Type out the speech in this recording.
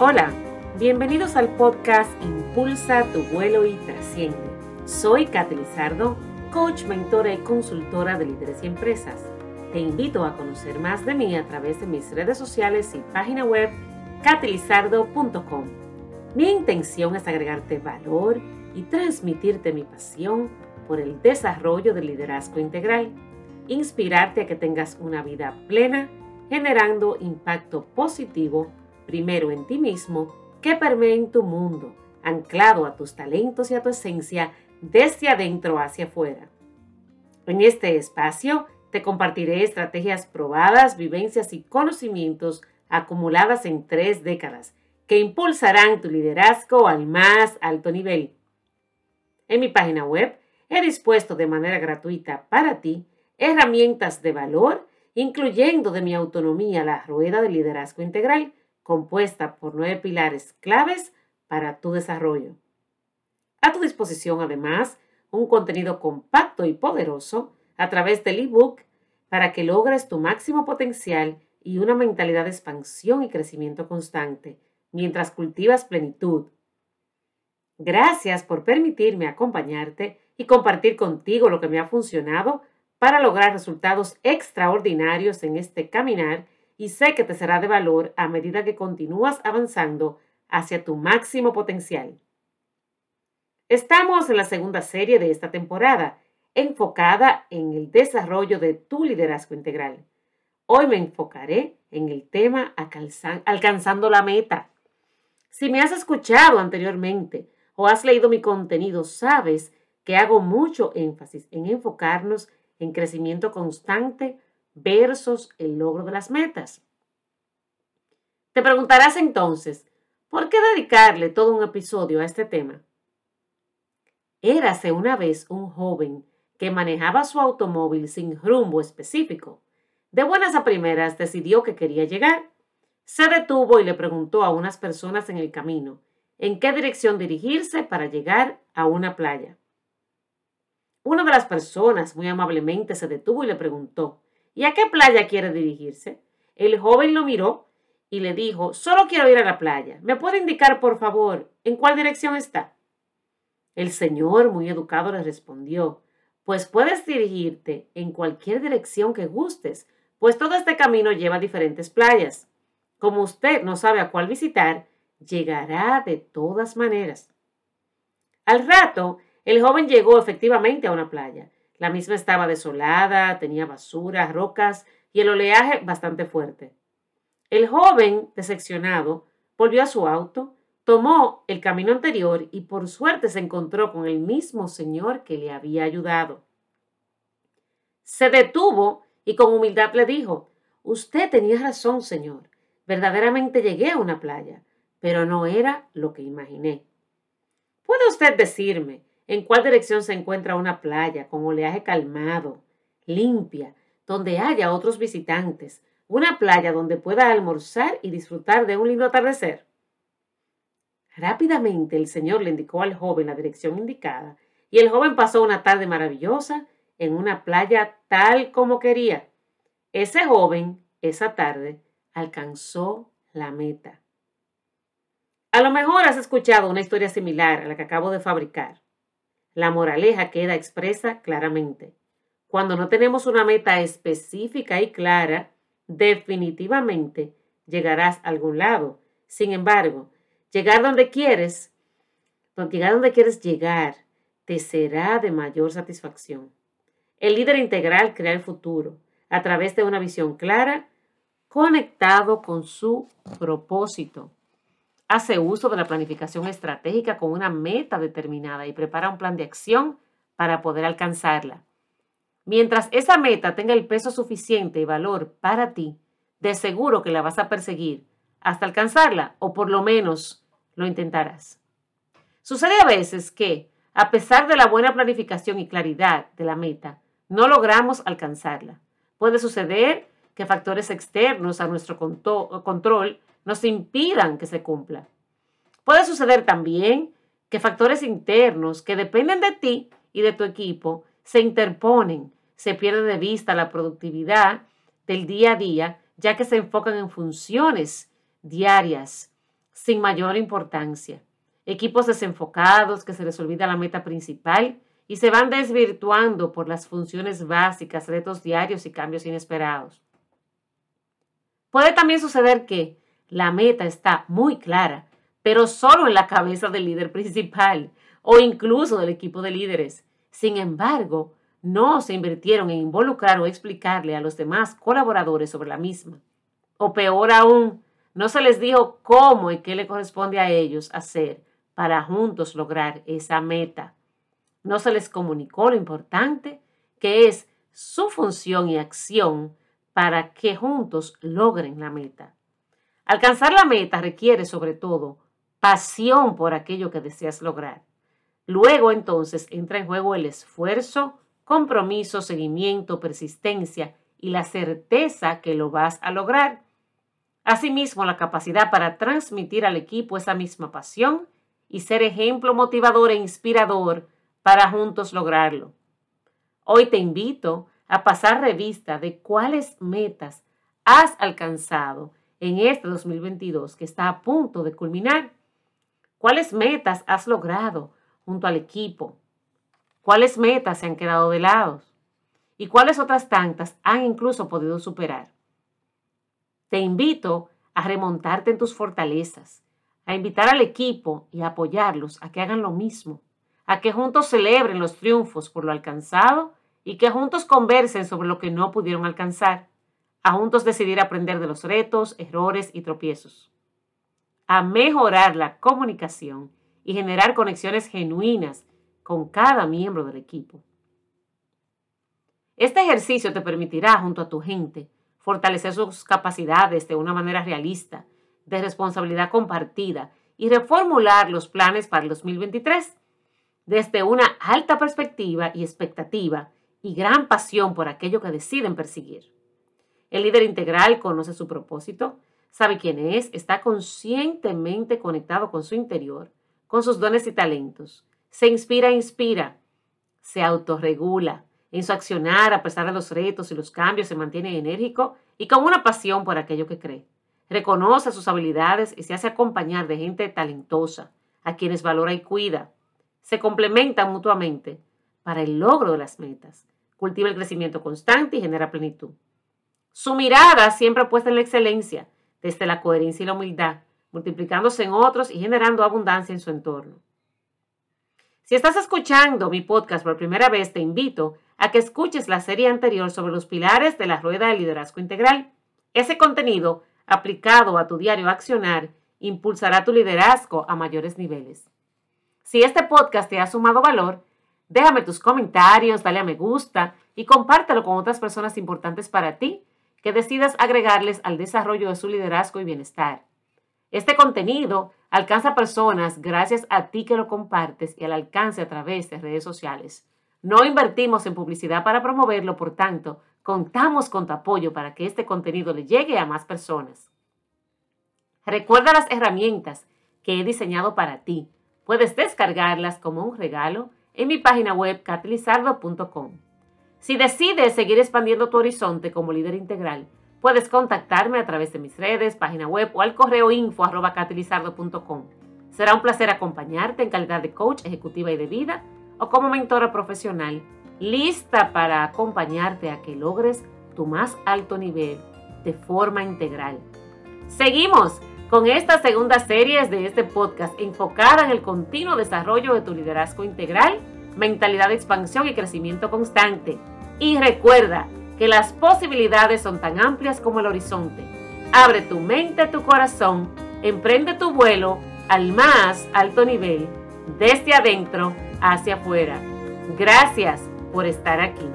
Hola, bienvenidos al podcast Impulsa tu vuelo y trasciende. Soy Katy Lizardo, coach, mentora y consultora de líderes y empresas. Te invito a conocer más de mí a través de mis redes sociales y página web catylizardo.com. Mi intención es agregarte valor y transmitirte mi pasión por el desarrollo del liderazgo integral, inspirarte a que tengas una vida plena, generando impacto positivo primero en ti mismo, que permee en tu mundo, anclado a tus talentos y a tu esencia desde adentro hacia afuera. En este espacio te compartiré estrategias probadas, vivencias y conocimientos acumuladas en tres décadas que impulsarán tu liderazgo al más alto nivel. En mi página web he dispuesto de manera gratuita para ti herramientas de valor, incluyendo de mi autonomía la rueda de liderazgo integral, compuesta por nueve pilares claves para tu desarrollo. A tu disposición, además, un contenido compacto y poderoso a través del ebook para que logres tu máximo potencial y una mentalidad de expansión y crecimiento constante mientras cultivas plenitud. Gracias por permitirme acompañarte y compartir contigo lo que me ha funcionado para lograr resultados extraordinarios en este caminar y sé que te será de valor a medida que continúas avanzando hacia tu máximo potencial. Estamos en la segunda serie de esta temporada, enfocada en el desarrollo de tu liderazgo integral. Hoy me enfocaré en el tema alcanzando la meta. Si me has escuchado anteriormente o has leído mi contenido, sabes que hago mucho énfasis en enfocarnos en crecimiento constante versus el logro de las metas. Te preguntarás entonces, ¿por qué dedicarle todo un episodio a este tema? Érase una vez un joven que manejaba su automóvil sin rumbo específico. De buenas a primeras decidió que quería llegar. Se detuvo y le preguntó a unas personas en el camino en qué dirección dirigirse para llegar a una playa. Una de las personas muy amablemente se detuvo y le preguntó ¿Y a qué playa quiere dirigirse? El joven lo miró y le dijo, solo quiero ir a la playa. ¿Me puede indicar, por favor, en cuál dirección está? El señor, muy educado, le respondió, pues puedes dirigirte en cualquier dirección que gustes, pues todo este camino lleva a diferentes playas. Como usted no sabe a cuál visitar, llegará de todas maneras. Al rato, el joven llegó efectivamente a una playa la misma estaba desolada, tenía basura, rocas y el oleaje bastante fuerte. El joven, decepcionado, volvió a su auto, tomó el camino anterior y por suerte se encontró con el mismo señor que le había ayudado. Se detuvo y con humildad le dijo, Usted tenía razón, señor. Verdaderamente llegué a una playa, pero no era lo que imaginé. ¿Puede usted decirme en cuál dirección se encuentra una playa con oleaje calmado, limpia, donde haya otros visitantes, una playa donde pueda almorzar y disfrutar de un lindo atardecer. Rápidamente el Señor le indicó al joven la dirección indicada y el joven pasó una tarde maravillosa en una playa tal como quería. Ese joven, esa tarde, alcanzó la meta. A lo mejor has escuchado una historia similar a la que acabo de fabricar. La moraleja queda expresa claramente. Cuando no tenemos una meta específica y clara, definitivamente llegarás a algún lado. Sin embargo, llegar donde quieres, llegar donde quieres llegar, te será de mayor satisfacción. El líder integral crea el futuro a través de una visión clara, conectado con su propósito hace uso de la planificación estratégica con una meta determinada y prepara un plan de acción para poder alcanzarla. Mientras esa meta tenga el peso suficiente y valor para ti, de seguro que la vas a perseguir hasta alcanzarla o por lo menos lo intentarás. Sucede a veces que, a pesar de la buena planificación y claridad de la meta, no logramos alcanzarla. Puede suceder que factores externos a nuestro control nos impidan que se cumpla. Puede suceder también que factores internos que dependen de ti y de tu equipo se interponen, se pierde de vista la productividad del día a día, ya que se enfocan en funciones diarias, sin mayor importancia. Equipos desenfocados que se les olvida la meta principal y se van desvirtuando por las funciones básicas, retos diarios y cambios inesperados. Puede también suceder que la meta está muy clara, pero solo en la cabeza del líder principal o incluso del equipo de líderes. Sin embargo, no se invirtieron en involucrar o explicarle a los demás colaboradores sobre la misma. O peor aún, no se les dijo cómo y qué le corresponde a ellos hacer para juntos lograr esa meta. No se les comunicó lo importante que es su función y acción para que juntos logren la meta. Alcanzar la meta requiere sobre todo pasión por aquello que deseas lograr. Luego entonces entra en juego el esfuerzo, compromiso, seguimiento, persistencia y la certeza que lo vas a lograr. Asimismo, la capacidad para transmitir al equipo esa misma pasión y ser ejemplo motivador e inspirador para juntos lograrlo. Hoy te invito a pasar revista de cuáles metas has alcanzado en este 2022 que está a punto de culminar. ¿Cuáles metas has logrado junto al equipo? ¿Cuáles metas se han quedado de lado? ¿Y cuáles otras tantas han incluso podido superar? Te invito a remontarte en tus fortalezas, a invitar al equipo y a apoyarlos a que hagan lo mismo a que juntos celebren los triunfos por lo alcanzado y que juntos conversen sobre lo que no pudieron alcanzar, a juntos decidir aprender de los retos, errores y tropiezos, a mejorar la comunicación y generar conexiones genuinas con cada miembro del equipo. Este ejercicio te permitirá, junto a tu gente, fortalecer sus capacidades de una manera realista, de responsabilidad compartida y reformular los planes para el 2023 desde una alta perspectiva y expectativa y gran pasión por aquello que deciden perseguir. El líder integral conoce su propósito, sabe quién es, está conscientemente conectado con su interior, con sus dones y talentos. Se inspira e inspira, se autorregula. En su accionar, a pesar de los retos y los cambios, se mantiene enérgico y con una pasión por aquello que cree. Reconoce sus habilidades y se hace acompañar de gente talentosa, a quienes valora y cuida se complementan mutuamente para el logro de las metas. Cultiva el crecimiento constante y genera plenitud. Su mirada siempre puesta en la excelencia, desde la coherencia y la humildad, multiplicándose en otros y generando abundancia en su entorno. Si estás escuchando mi podcast por primera vez, te invito a que escuches la serie anterior sobre los pilares de la rueda de liderazgo integral. Ese contenido, aplicado a tu diario accionar, impulsará tu liderazgo a mayores niveles. Si este podcast te ha sumado valor, déjame tus comentarios, dale a me gusta y compártelo con otras personas importantes para ti que decidas agregarles al desarrollo de su liderazgo y bienestar. Este contenido alcanza personas gracias a ti que lo compartes y al alcance a través de redes sociales. No invertimos en publicidad para promoverlo, por tanto, contamos con tu apoyo para que este contenido le llegue a más personas. Recuerda las herramientas que he diseñado para ti Puedes descargarlas como un regalo en mi página web catalizardo.com. Si decides seguir expandiendo tu horizonte como líder integral, puedes contactarme a través de mis redes, página web o al correo info arroba Será un placer acompañarte en calidad de coach ejecutiva y de vida o como mentora profesional, lista para acompañarte a que logres tu más alto nivel de forma integral. Seguimos con esta segunda serie de este podcast enfocada en el continuo desarrollo de tu liderazgo integral, mentalidad de expansión y crecimiento constante. Y recuerda que las posibilidades son tan amplias como el horizonte. Abre tu mente, tu corazón, emprende tu vuelo al más alto nivel, desde adentro hacia afuera. Gracias por estar aquí.